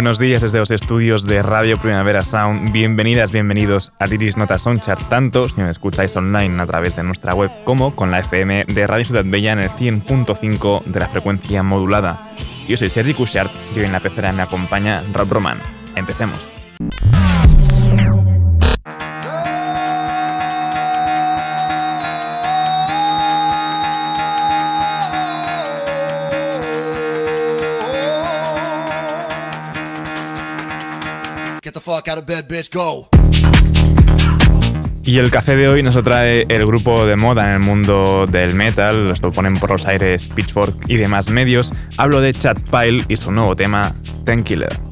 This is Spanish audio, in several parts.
Buenos días desde los estudios de Radio Primavera Sound. Bienvenidas, bienvenidos a Iris Nota Soundchart, tanto si me escucháis online a través de nuestra web como con la FM de Radio Ciudad Bella en el 100.5 de la frecuencia modulada. Yo soy Sergi Cushart y hoy en la pecera me acompaña Rob Roman. Empecemos. Y el café de hoy nos trae el grupo de moda en el mundo del metal, los lo ponen por los aires Pitchfork y demás medios. Hablo de Chad Pyle y su nuevo tema, Ten Killer.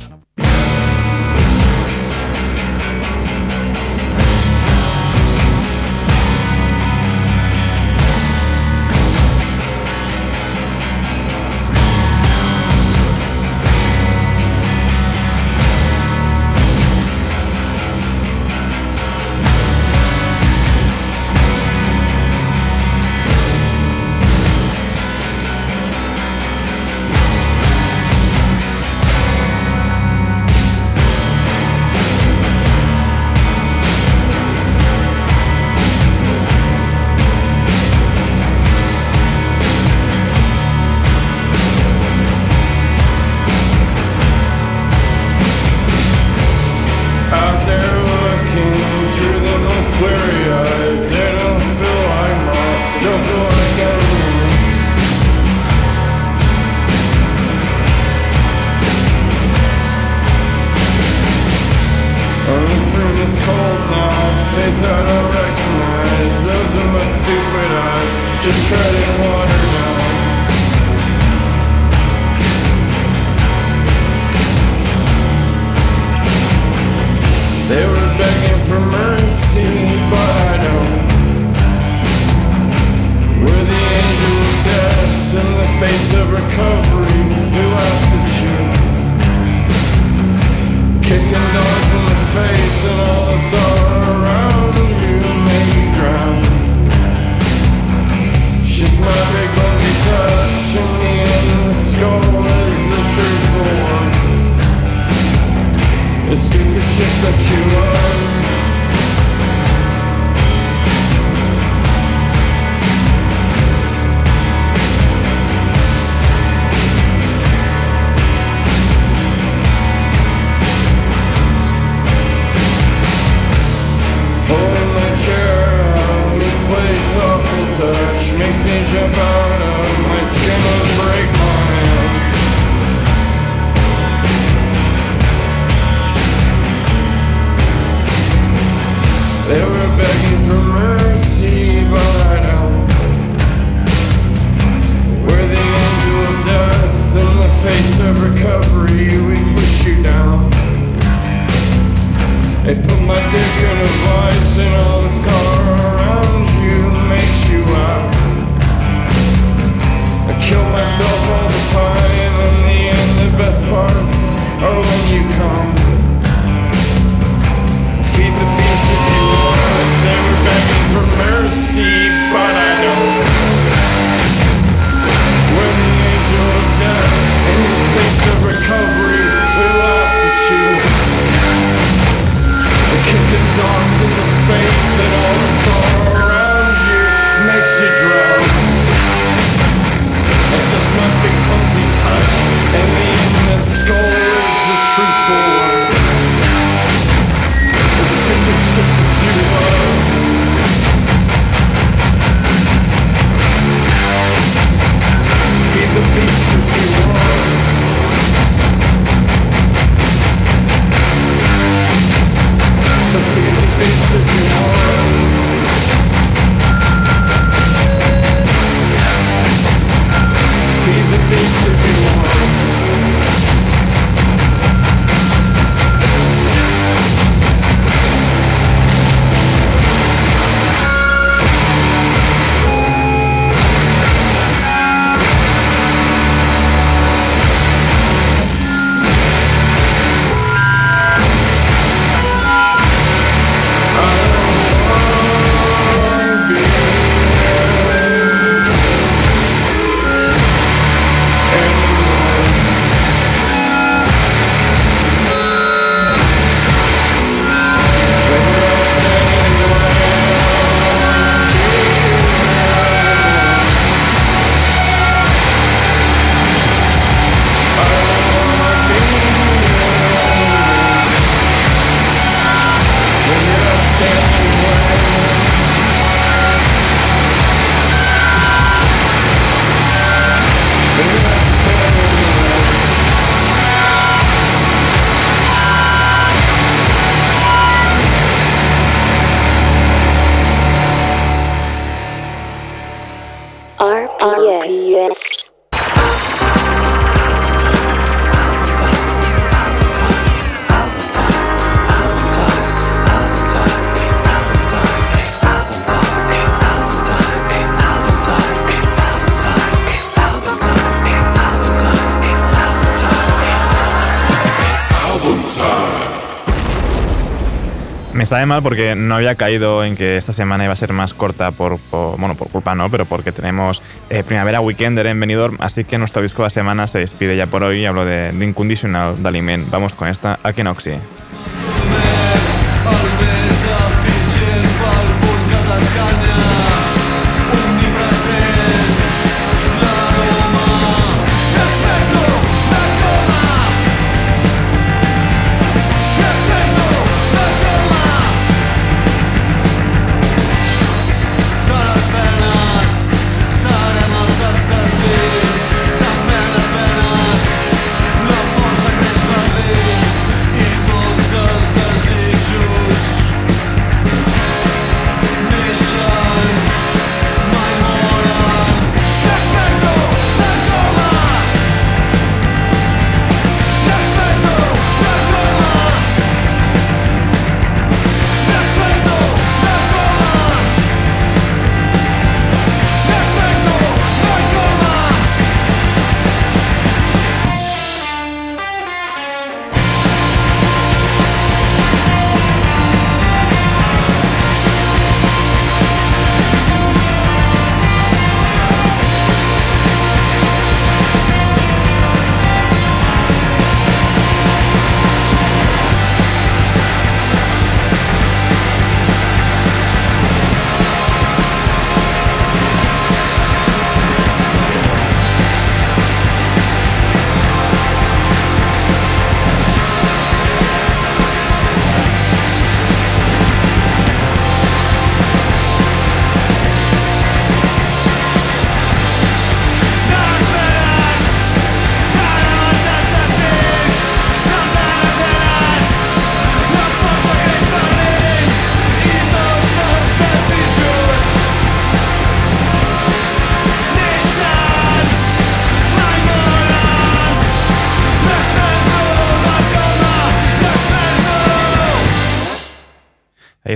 Sabe mal porque no había caído en que esta semana iba a ser más corta por, bueno, por culpa no, pero porque tenemos eh, Primavera Weekender en Benidorm, así que nuestro disco de la semana se despide ya por hoy. Hablo de, de Inconditional de Aliment. Vamos con esta. Ahí estaba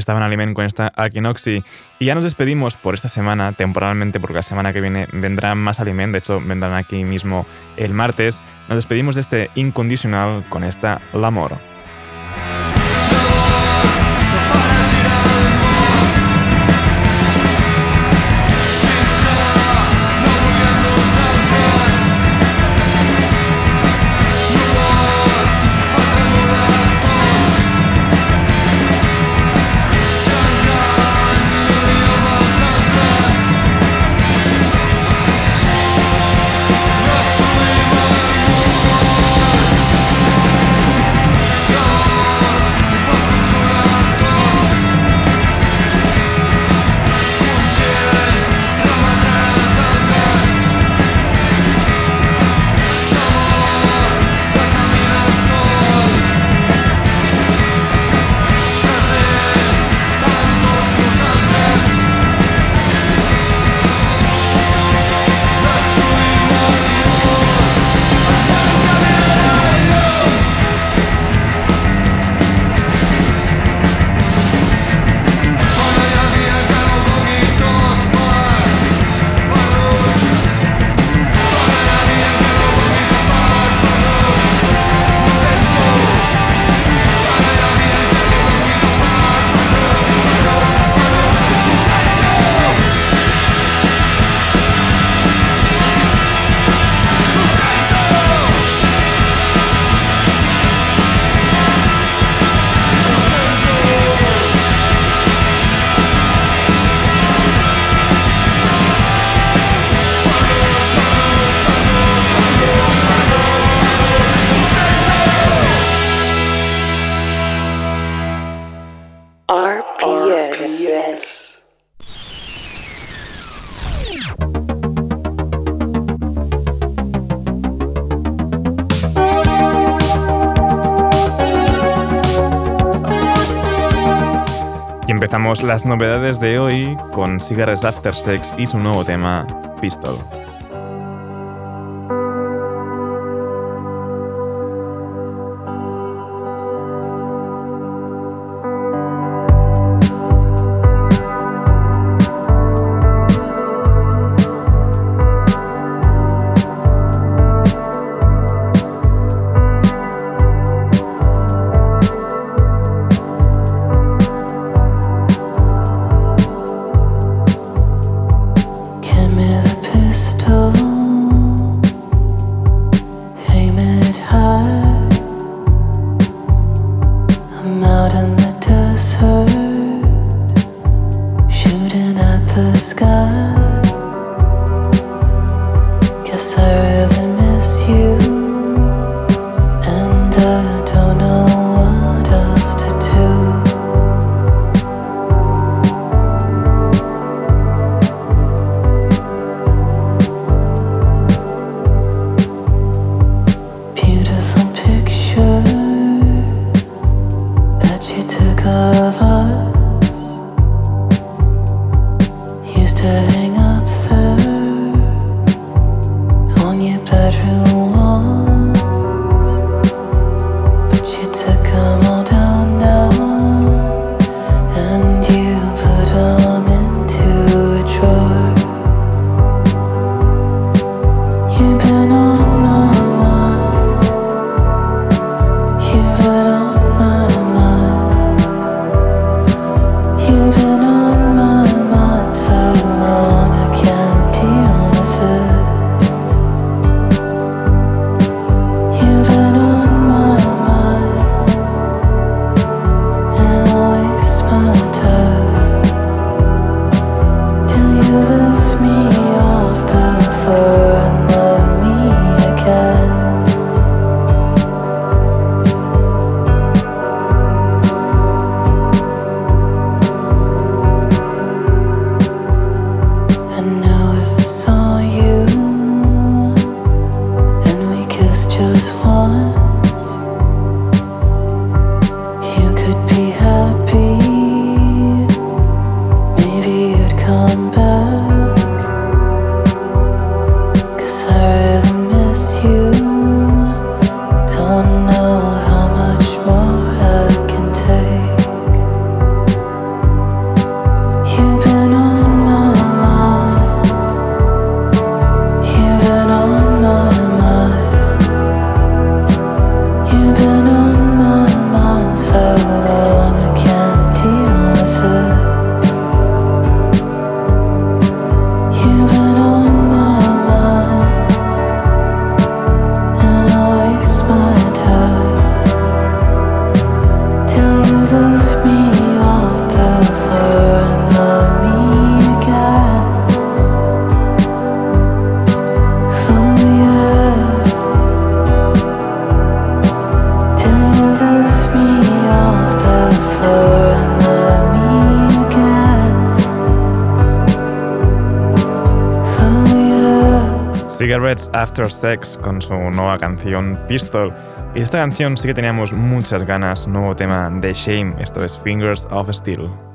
en Aliment con esta Aquinoxi. Y ya nos despedimos por esta semana, temporalmente, porque la semana que viene vendrá más Aliment. De hecho, vendrán aquí mismo el martes. Nos despedimos de este Inconditional con esta L'Amor. Las novedades de hoy con Cigarettes After Sex y su nuevo tema, Pistol. Cigarettes After Sex con su nueva canción Pistol. Y esta canción sí que teníamos muchas ganas, nuevo tema de Shame, esto es Fingers of Steel.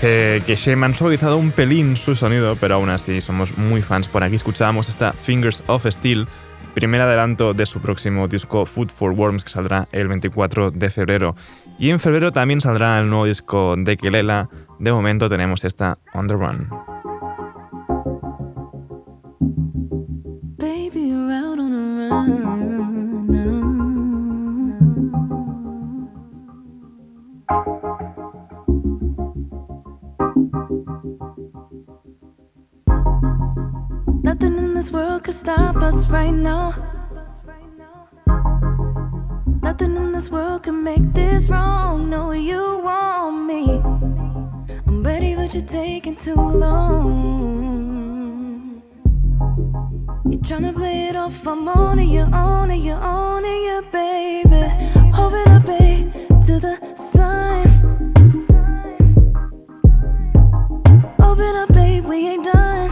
que Shame han suavizado un pelín su sonido, pero aún así somos muy fans. Por aquí escuchábamos esta Fingers of Steel, primer adelanto de su próximo disco Food for Worms, que saldrá el 24 de febrero. Y en febrero también saldrá el nuevo disco de Kelela. De momento tenemos esta On the Run. stop us right now. Nothing in this world can make this wrong. No, you want me. I'm ready, but you're taking too long. You're trying to play it off. I'm on it, you're on it, you're on it, you baby. Hoping I pay to the sun. Open up, babe, we ain't done.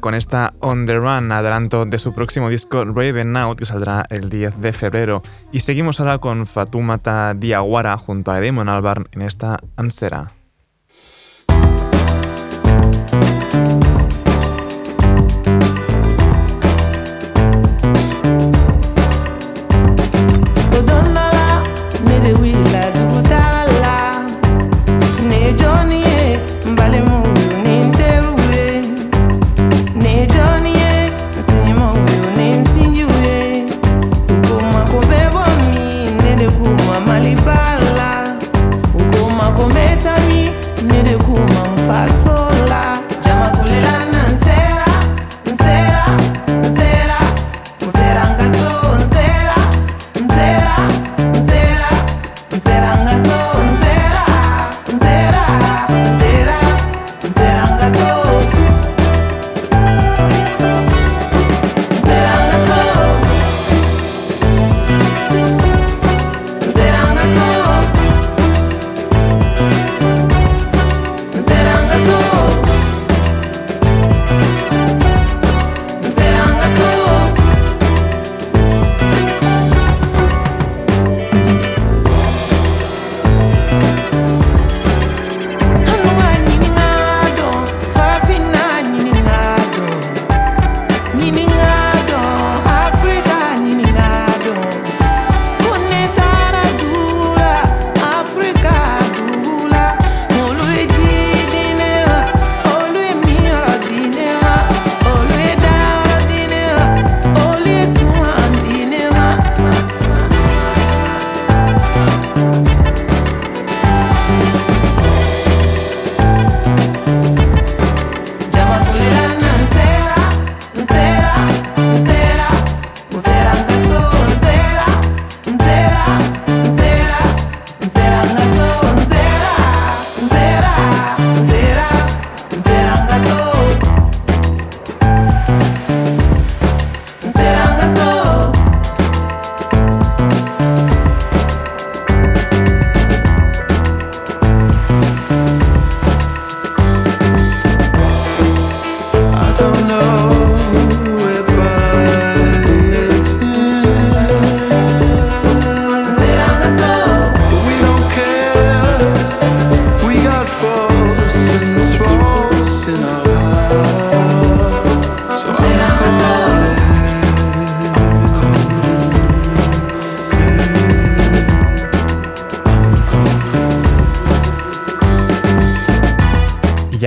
Con esta On The Run, adelanto de su próximo disco Raven Out, que saldrá el 10 de febrero. Y seguimos ahora con Fatumata Diawara junto a Demon Albarn en esta Ansera.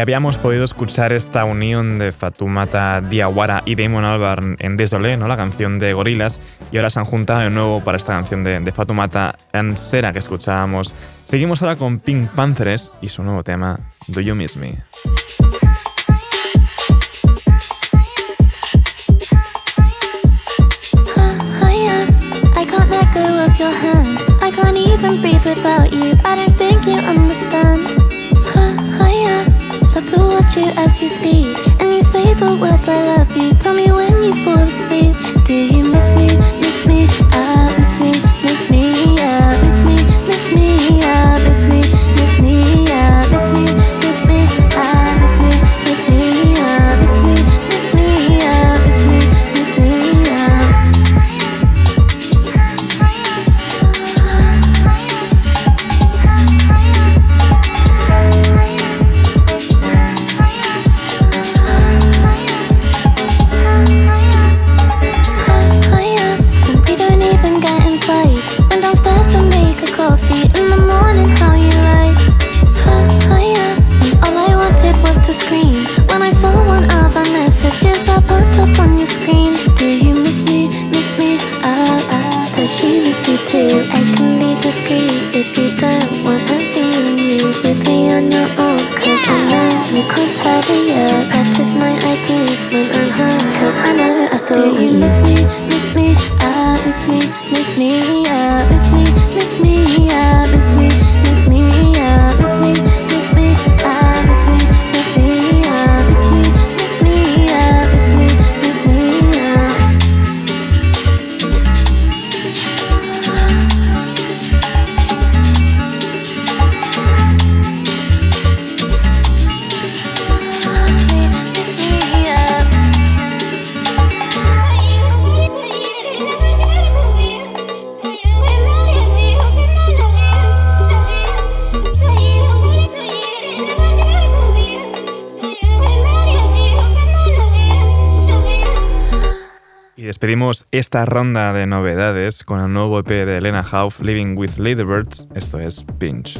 Habíamos podido escuchar esta unión de Fatumata Diawara y Damon Albarn en Désolé, ¿no? la canción de Gorilas, y ahora se han juntado de nuevo para esta canción de, de Fatumata Ansera que escuchábamos. Seguimos ahora con Pink Panthers y su nuevo tema, Do You Miss Me. I can't even breathe without you. I you as you speak. And you say the words I love you. Tell me when you fall asleep. Do you miss me? Miss me? Ah, Do you miss me? Miss esta ronda de novedades con el nuevo EP de Elena Hauff, Living with Ladybirds. Esto es Pinch.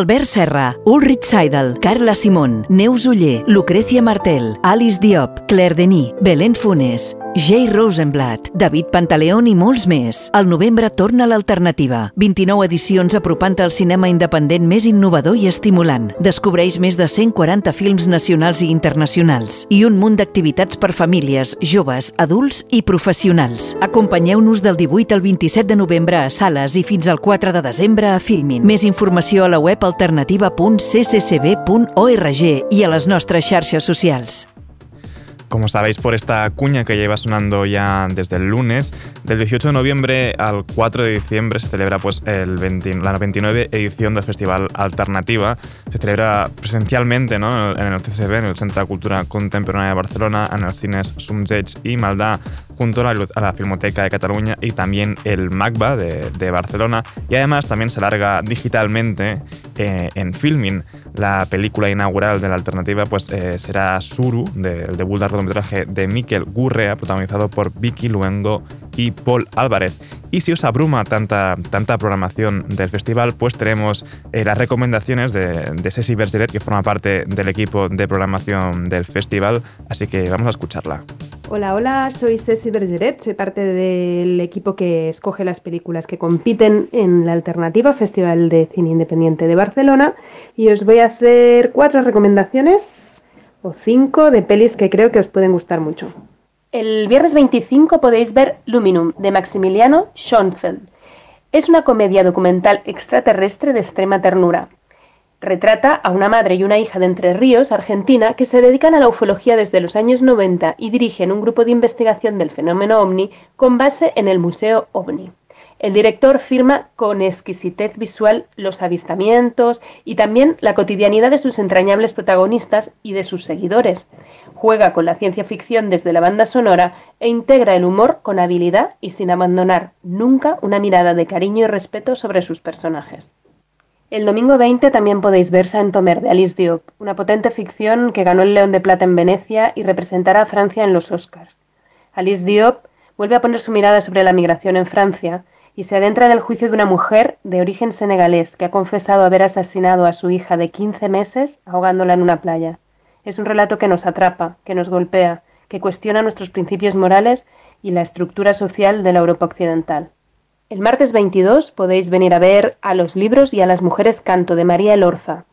Albert Serra, Ulrich Seidel, Carla Simón, Neus Uller, Lucrecia Martel, Alice Diop, Claire Denis, Belén Funes, Jay Rosenblatt, David Pantaleón i molts més. Al novembre torna l'alternativa. 29 edicions apropant al cinema independent més innovador i estimulant. Descobreix més de 140 films nacionals i internacionals i un munt d'activitats per famílies, joves, adults i professionals. Acompanyeu-nos del 18 al 27 de novembre a sales i fins al 4 de desembre a Filmin. Més informació a la web alternativa.cccb.org i a les nostres xarxes socials. Como sabéis por esta cuña que lleva sonando ya desde el lunes, del 18 de noviembre al 4 de diciembre se celebra pues, el 20 la 29 edición del Festival Alternativa. Se celebra presencialmente ¿no? en el CCB, en el Centro de Cultura Contemporánea de Barcelona, en los cines Sumsech y Maldá, junto a la, a la, Filmoteca de Cataluña y también el MACBA de, Barcelona. Y además también se larga digitalmente eh, en Filmin. La película inaugural de la alternativa pues, eh, será Suru, del debut de cortometraje de Miquel Gurrea, protagonizado por Vicky Luengo y Paul Álvarez. Y si os abruma tanta, tanta programación del festival, pues tenemos eh, las recomendaciones de, de Ceci Bergeret, que forma parte del equipo de programación del festival, así que vamos a escucharla. Hola, hola, soy Ceci Bergeret, soy parte del equipo que escoge las películas que compiten en la Alternativa Festival de Cine Independiente de Barcelona y os voy a hacer cuatro recomendaciones o cinco de pelis que creo que os pueden gustar mucho. El viernes 25 podéis ver Luminum de Maximiliano Schoenfeld. Es una comedia documental extraterrestre de extrema ternura. Retrata a una madre y una hija de Entre Ríos, Argentina, que se dedican a la ufología desde los años 90 y dirigen un grupo de investigación del fenómeno ovni con base en el Museo OVNI. El director firma con exquisitez visual los avistamientos y también la cotidianidad de sus entrañables protagonistas y de sus seguidores. Juega con la ciencia ficción desde la banda sonora e integra el humor con habilidad y sin abandonar nunca una mirada de cariño y respeto sobre sus personajes. El domingo 20 también podéis ver Saint-Omer de Alice Diop, una potente ficción que ganó el León de Plata en Venecia y representará a Francia en los Oscars. Alice Diop vuelve a poner su mirada sobre la migración en Francia y se adentra en el juicio de una mujer de origen senegalés que ha confesado haber asesinado a su hija de 15 meses ahogándola en una playa. Es un relato que nos atrapa, que nos golpea, que cuestiona nuestros principios morales y la estructura social de la Europa occidental. El martes 22 podéis venir a ver a los libros y a las mujeres canto de María Elorza.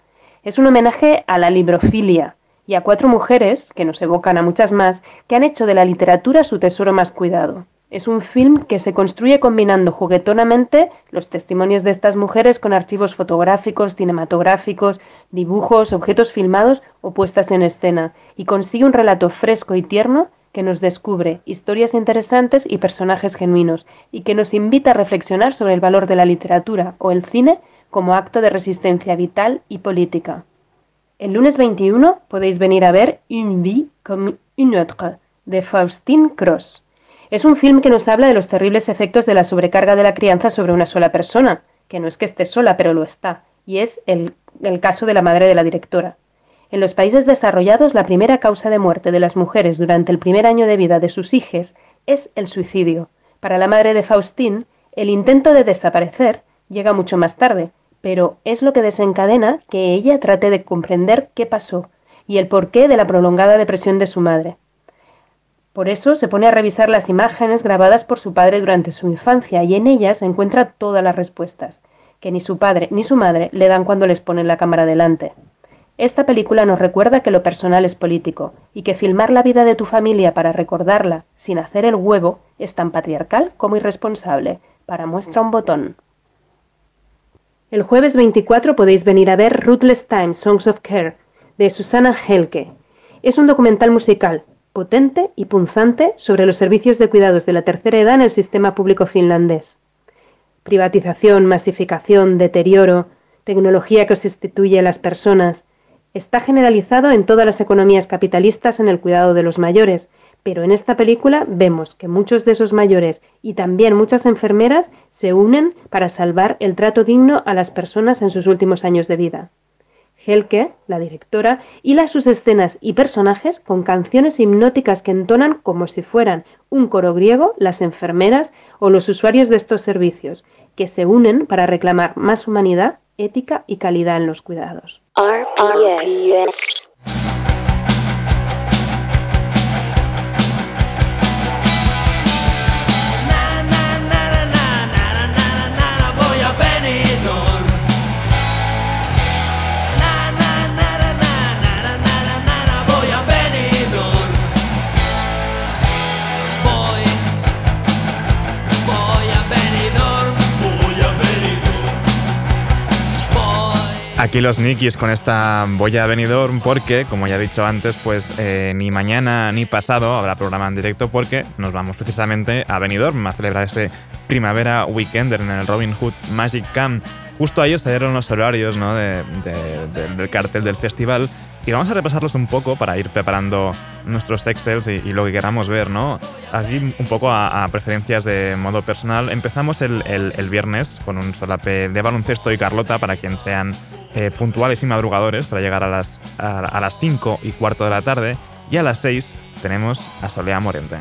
Es un homenaje a la librofilia y a cuatro mujeres, que nos evocan a muchas más, que han hecho de la literatura su tesoro más cuidado. Es un film que se construye combinando juguetonamente los testimonios de estas mujeres con archivos fotográficos, cinematográficos, dibujos, objetos filmados o puestas en escena, y consigue un relato fresco y tierno que nos descubre historias interesantes y personajes genuinos, y que nos invita a reflexionar sobre el valor de la literatura o el cine como acto de resistencia vital y política. El lunes 21 podéis venir a ver Une vie comme une autre, de Faustine Cross. Es un film que nos habla de los terribles efectos de la sobrecarga de la crianza sobre una sola persona, que no es que esté sola, pero lo está, y es el, caso de la madre de la directora. En los países desarrollados, la primera causa de muerte de las mujeres durante el primer año de vida de sus hijos es el suicidio. Para la madre de Faustín, el intento de desaparecer llega mucho más tarde, pero es lo que desencadena que ella trate de comprender qué pasó y el porqué de la prolongada depresión de su madre. Por eso se pone a revisar las imágenes grabadas por su padre durante su infancia y en ellas encuentra todas las respuestas, que ni su padre ni su madre le dan cuando les ponen la cámara delante. Esta película nos recuerda que lo personal es político y que filmar la vida de tu familia para recordarla sin hacer el huevo es tan patriarcal como irresponsable. Para muestra un botón. El jueves 24 podéis venir a ver Ruthless Time Songs of Care de Susana Helke. Es un documental musical potente y punzante sobre los servicios de cuidados de la tercera edad en el sistema público finlandés. Privatización, masificación, deterioro, tecnología que sustituye a las personas, está generalizado en todas las economías capitalistas en el cuidado de los mayores, pero en esta película vemos que muchos de esos mayores y también muchas enfermeras se unen para salvar el trato digno a las personas en sus últimos años de vida. Helke, la directora, hila sus escenas y personajes con canciones hipnóticas que entonan como si fueran un coro griego las enfermeras o los usuarios de estos servicios, que se unen para reclamar más humanidad ética y calidad en los cuidados. Aquí los Nikis con esta Voy a Benidorm porque, como ya he dicho antes, pues eh, ni mañana ni pasado habrá programa en directo porque nos vamos precisamente a Benidorm a celebrar ese Primavera Weekender en el Robin Hood Magic Camp. Justo ayer salieron los horarios ¿no? de- de- de- del cartel del festival y vamos a repasarlos un poco para ir preparando nuestros Excels y, y lo que queramos ver, ¿no? Aquí un poco a, a preferencias de modo personal. Empezamos el, el- el viernes con un solape de baloncesto y Carlota para quien sean eh, puntuales y madrugadores para llegar a las, a, a las 5 y cuarto de la tarde. Y a las 6 tenemos a Solea Morente.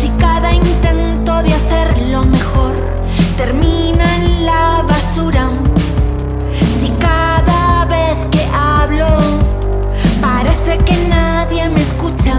Si cada intento de hacerlo mejor termina la basura, si cada vez que hablo parece que nadie me escucha,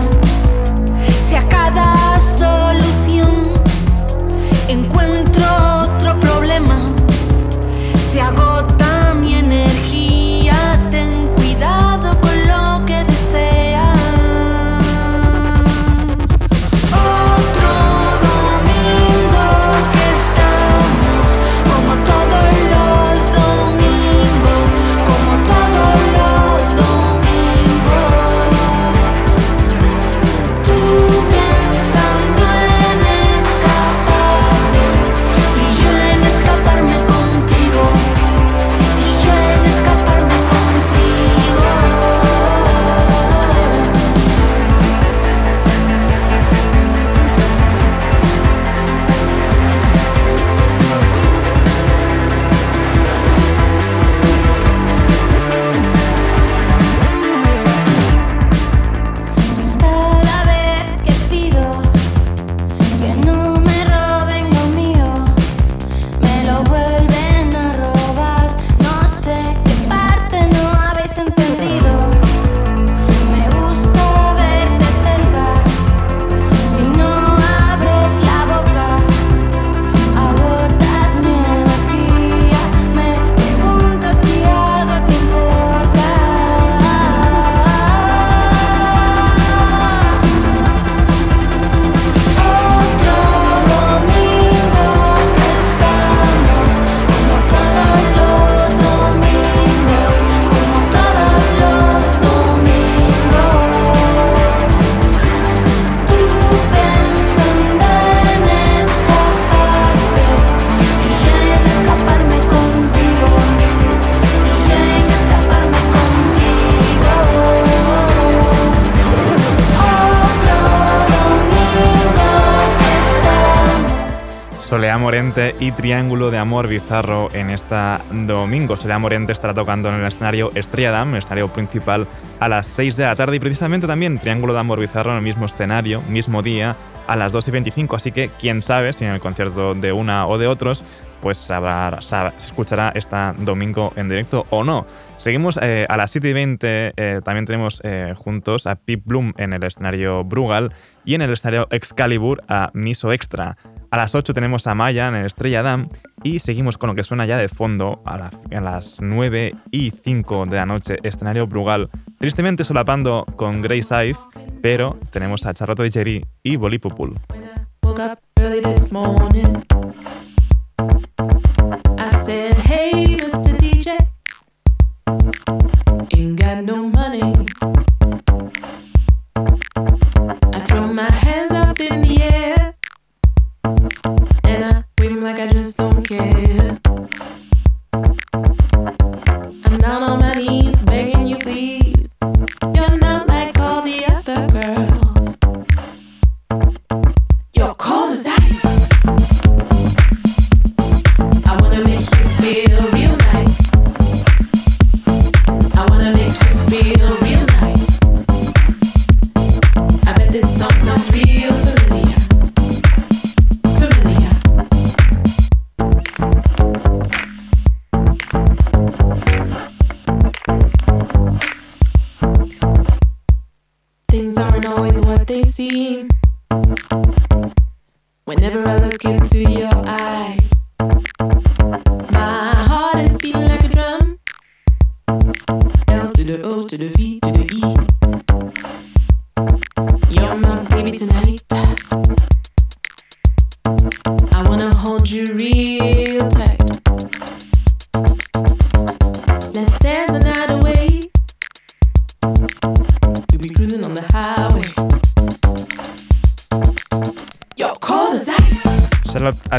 y Triángulo de Amor Bizarro en esta domingo. Solea Morente estará tocando en el escenario Estrella el escenario principal, a las 6 de la tarde y precisamente también Triángulo de Amor Bizarro en el mismo escenario, mismo día, a las 2 y 25. Así que quién sabe si en el concierto de una o de otros pues sabrá- sab- se escuchará esta domingo en directo o no. Seguimos eh, a las 7 y 20, eh, también tenemos eh, juntos a Pip Bloom en el escenario Brugal y en el escenario Excalibur a Miso Extra. A las 8 tenemos a Maya en el Estrella Damm y seguimos con lo que suena ya de fondo a, la- a las 9 y 5 de la noche, escenario Brugal. Tristemente solapando con Grey Scythe, pero tenemos a Charlotte Digeri y Bolipopul.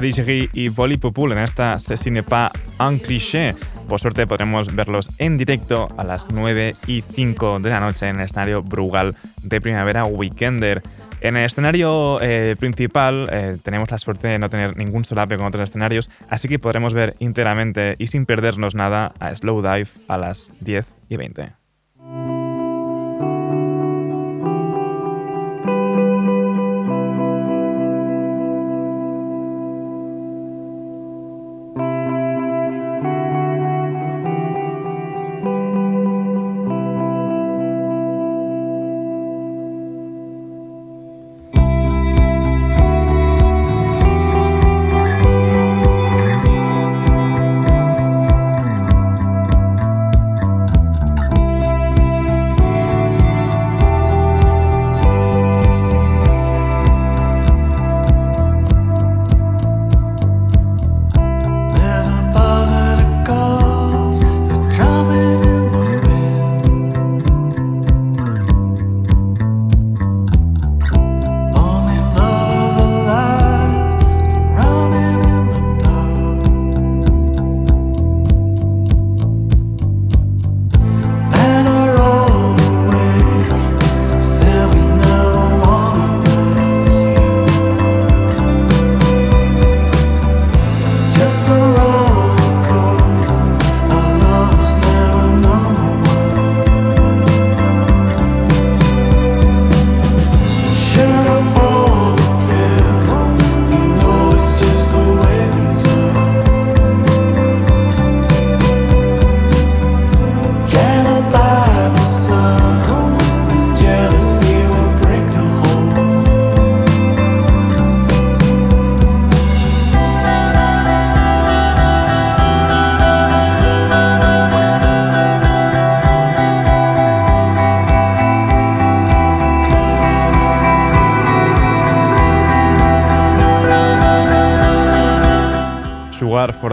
Adigéry y Polly Popul en esta n'est pas un cliché. Por suerte podremos verlos en directo a las 9 y 5 de la noche en el escenario Brugal de Primavera Weekender. En el escenario eh, principal eh, tenemos la suerte de no tener ningún solape con otros escenarios, así que podremos ver íntegramente y sin perdernos nada a Slow Dive a las 10 y 20.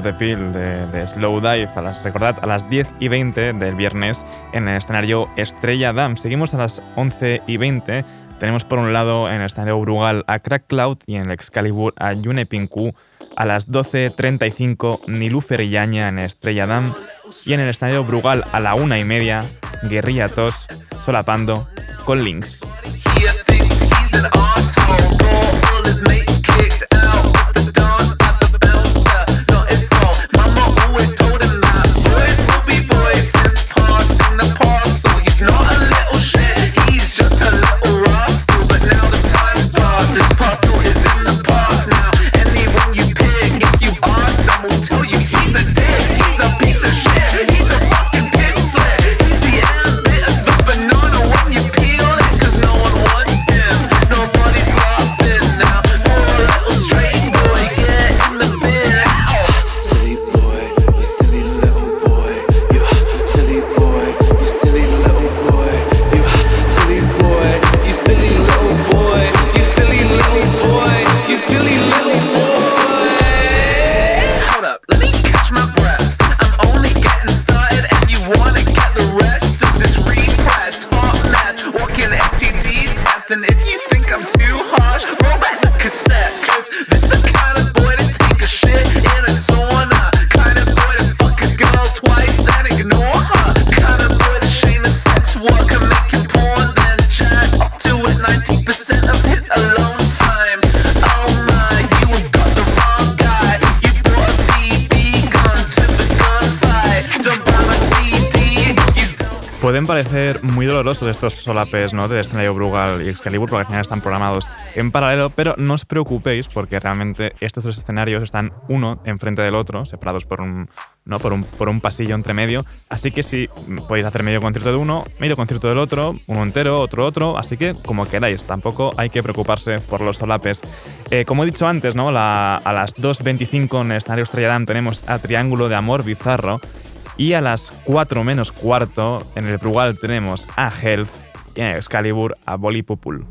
The Pill de, de Slow Dive, a las, recordad, a las 10 y 20 del viernes en el escenario Estrella Dam. Seguimos a las 11 y 20. Tenemos por un lado en el escenario Brugal a Crack Cloud y en el Excalibur a Yune Pinku. A las 12.35 Nilufer y Yaña en Estrella Dam. Y en el escenario Brugal a la una y media Guerrilla Tos solapando con Links. Pueden parecer muy dolorosos estos solapes ¿no? de escenario Brugal y Excalibur, porque al final están programados en paralelo, pero no os preocupéis porque realmente estos dos escenarios están uno enfrente del otro, separados por un, ¿no? por un, por un pasillo entre medio. Así que sí, podéis hacer medio concierto de uno, medio concierto del otro, uno entero, otro otro, así que como queráis, tampoco hay que preocuparse por los solapes. Eh, como he dicho antes, ¿no? A las 2.25 en el escenario tenemos a Triángulo de Amor Bizarro. Y a las 4 menos cuarto, en el Brugal tenemos a Health y en Excalibur a Bolipopul.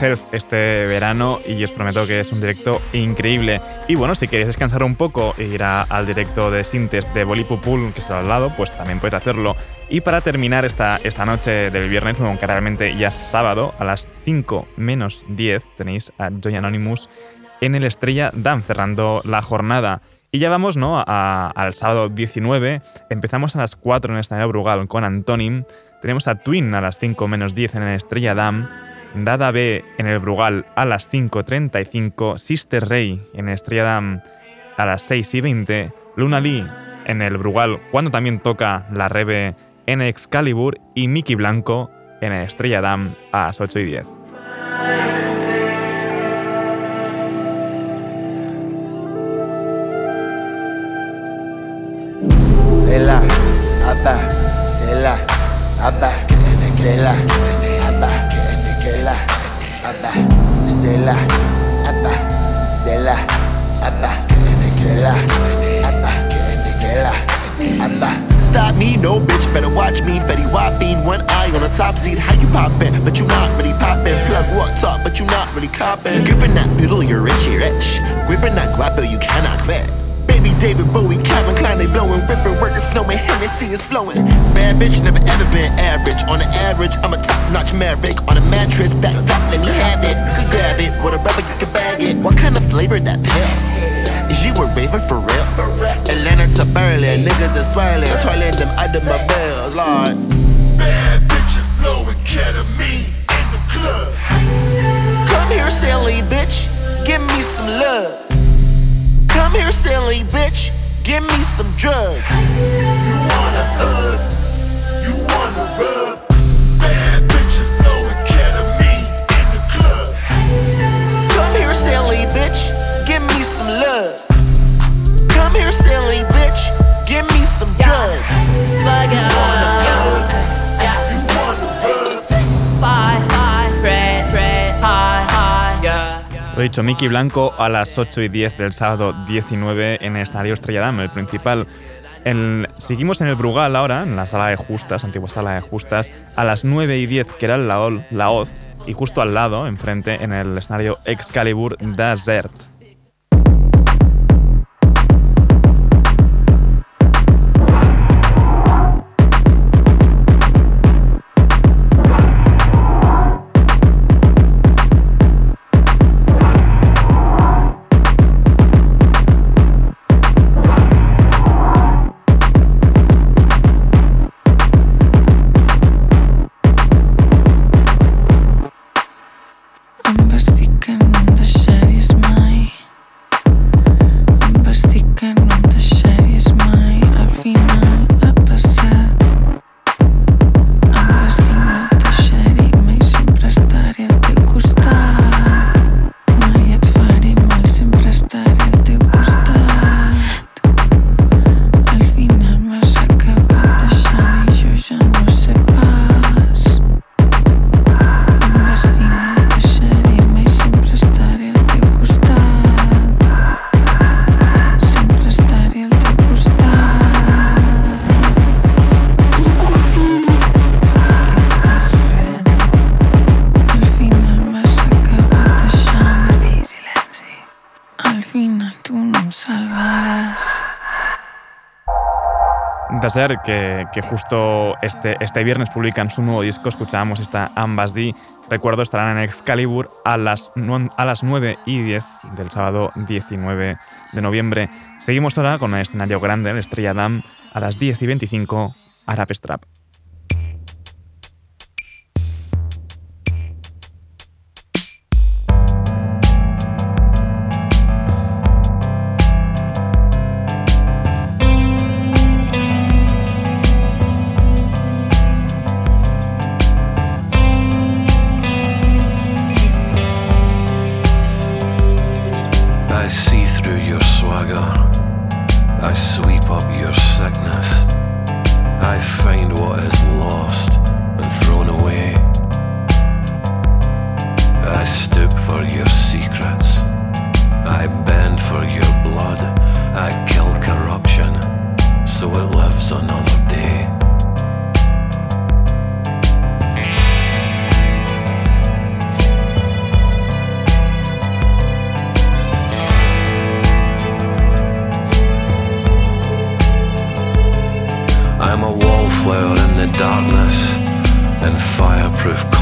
Health este verano y os prometo que es un directo increíble. Y bueno, si queréis descansar un poco e ir a- al directo de Sintes de Bolipopul, que está al lado, pues también podéis hacerlo. Y para terminar esta, esta noche del viernes, aunque realmente ya es sábado, a las 5 menos 10 tenéis a Joy Anonymous en el Estrella Dan cerrando la jornada. Y ya vamos ¿no? a- al sábado 19. Empezamos a las 4 en el escenario Brugal con Antonim. Tenemos a Twin a las 5 menos 10 en el Estrella Dam. Dada B en el Brugal a las 5.35. Sister Rey en el Estrella Dam a las 6 y 20. Luna Lee en el Brugal cuando también toca la Rebe en Excalibur. Y Mickey Blanco en el Estrella Dam a las 8 y 10. C'est là, Abba, c'est là, Abba, c'est Abba, là, Abba, là, Abba, là, Abba, là, Abba. Stop me, no bitch, better watch me. Fetty Wapin, one eye on the top seat. How you poppin', but you not really poppin'. Plug what's up, but you not really coppin'. Grippin' that piddle, you're richy rich. Grippin' that guapo, you cannot quit. Baby David Bowie, Calvin Klein, they blowin'. Rippin', workin', snowin', Hennessy is flowin'. Bad bitch, never ever been average. On the average, I'm a top notch maverick. On a mattress, back swirling, twirling them automobiles, Lord. Bad bitches blowing ketamine in the club. Come here, silly bitch, give me some love. Come here, silly bitch, give me some drugs. You wanna hug? Dicho, Mickey Blanco a las 8 y 10 del sábado 19 en el escenario Estrella Damm, el principal. El- seguimos en el Brugal ahora, en la sala de justas, antigua sala de justas, a las 9 y 10, que era Laol- la Oz, y justo al lado, enfrente, en el escenario Excalibur Desert. Que, justo este, este viernes publican su nuevo disco, escuchábamos esta Ambas D. Recuerdo, estarán en Excalibur a las, a las 9 y 10 del sábado 19 de noviembre. Seguimos ahora con el escenario grande, el Estrella Dam, a las 10 y 25, Arap Strap. обрывку.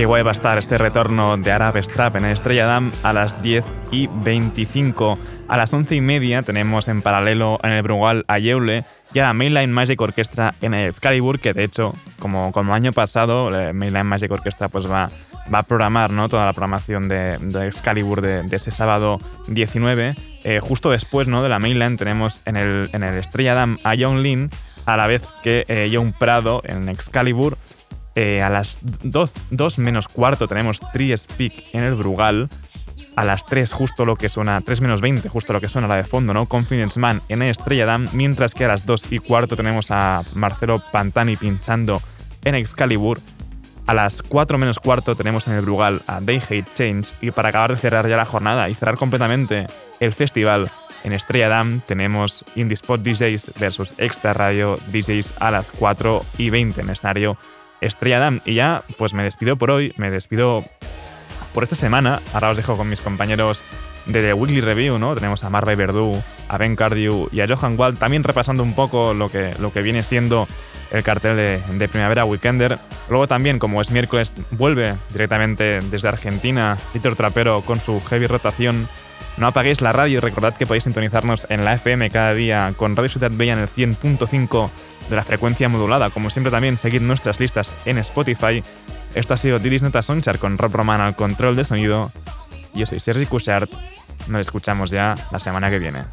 Qué guay va a estar este retorno de Arab Strap en Estrella Dam a las 10 y 25. A las 11 y media tenemos en paralelo en el Brugal a Yeule y a la Mainline Magic Orchestra en el Excalibur, que de hecho, como, como año pasado, la Mainline Magic Orchestra pues va, va a programar ¿no? toda la programación de, de Excalibur de, de ese sábado 19. Eh, justo después ¿no? de la Mainline tenemos en el, en el Estrella Dam a Young Lin, a la vez que eh, Young Prado en Excalibur. Eh, a las 2 menos cuarto tenemos Tree Speak en el Brugal. A las 3 justo lo que suena, 3 menos 20 justo lo que suena la de fondo, ¿no? Confidence Man en Estrella Damm, mientras que a las 2 y cuarto tenemos a Marcelo Pantani pinchando en Excalibur. A las 4 menos cuarto tenemos en el Brugal a They Hate Change y para acabar de cerrar ya la jornada y cerrar completamente el festival en Estrella Damm tenemos Indie Spot DJs versus Extra Radio DJs a las 4 y 20 en escenario Estrella Damm. Y ya pues me despido por hoy, me despido por esta semana. Ahora os dejo con mis compañeros de The Weekly Review, ¿no? Tenemos a Marva Verdú, a Ben Cardew y a Johan Wald, también repasando un poco lo que, lo que viene siendo el cartel de, de Primavera Weekender. Luego también, como es miércoles, vuelve directamente desde Argentina Víctor Trapero con su heavy rotación. No apaguéis la radio y recordad que podéis sintonizarnos en la FM cada día con Radio Ciudad Bella en el 100.5 de la frecuencia modulada. Como siempre también seguid nuestras listas en Spotify. Esto ha sido Diris Nota Sonchar con Rob Roman al control de sonido. Yo soy Sergi Cushart. Nos escuchamos ya la semana que viene.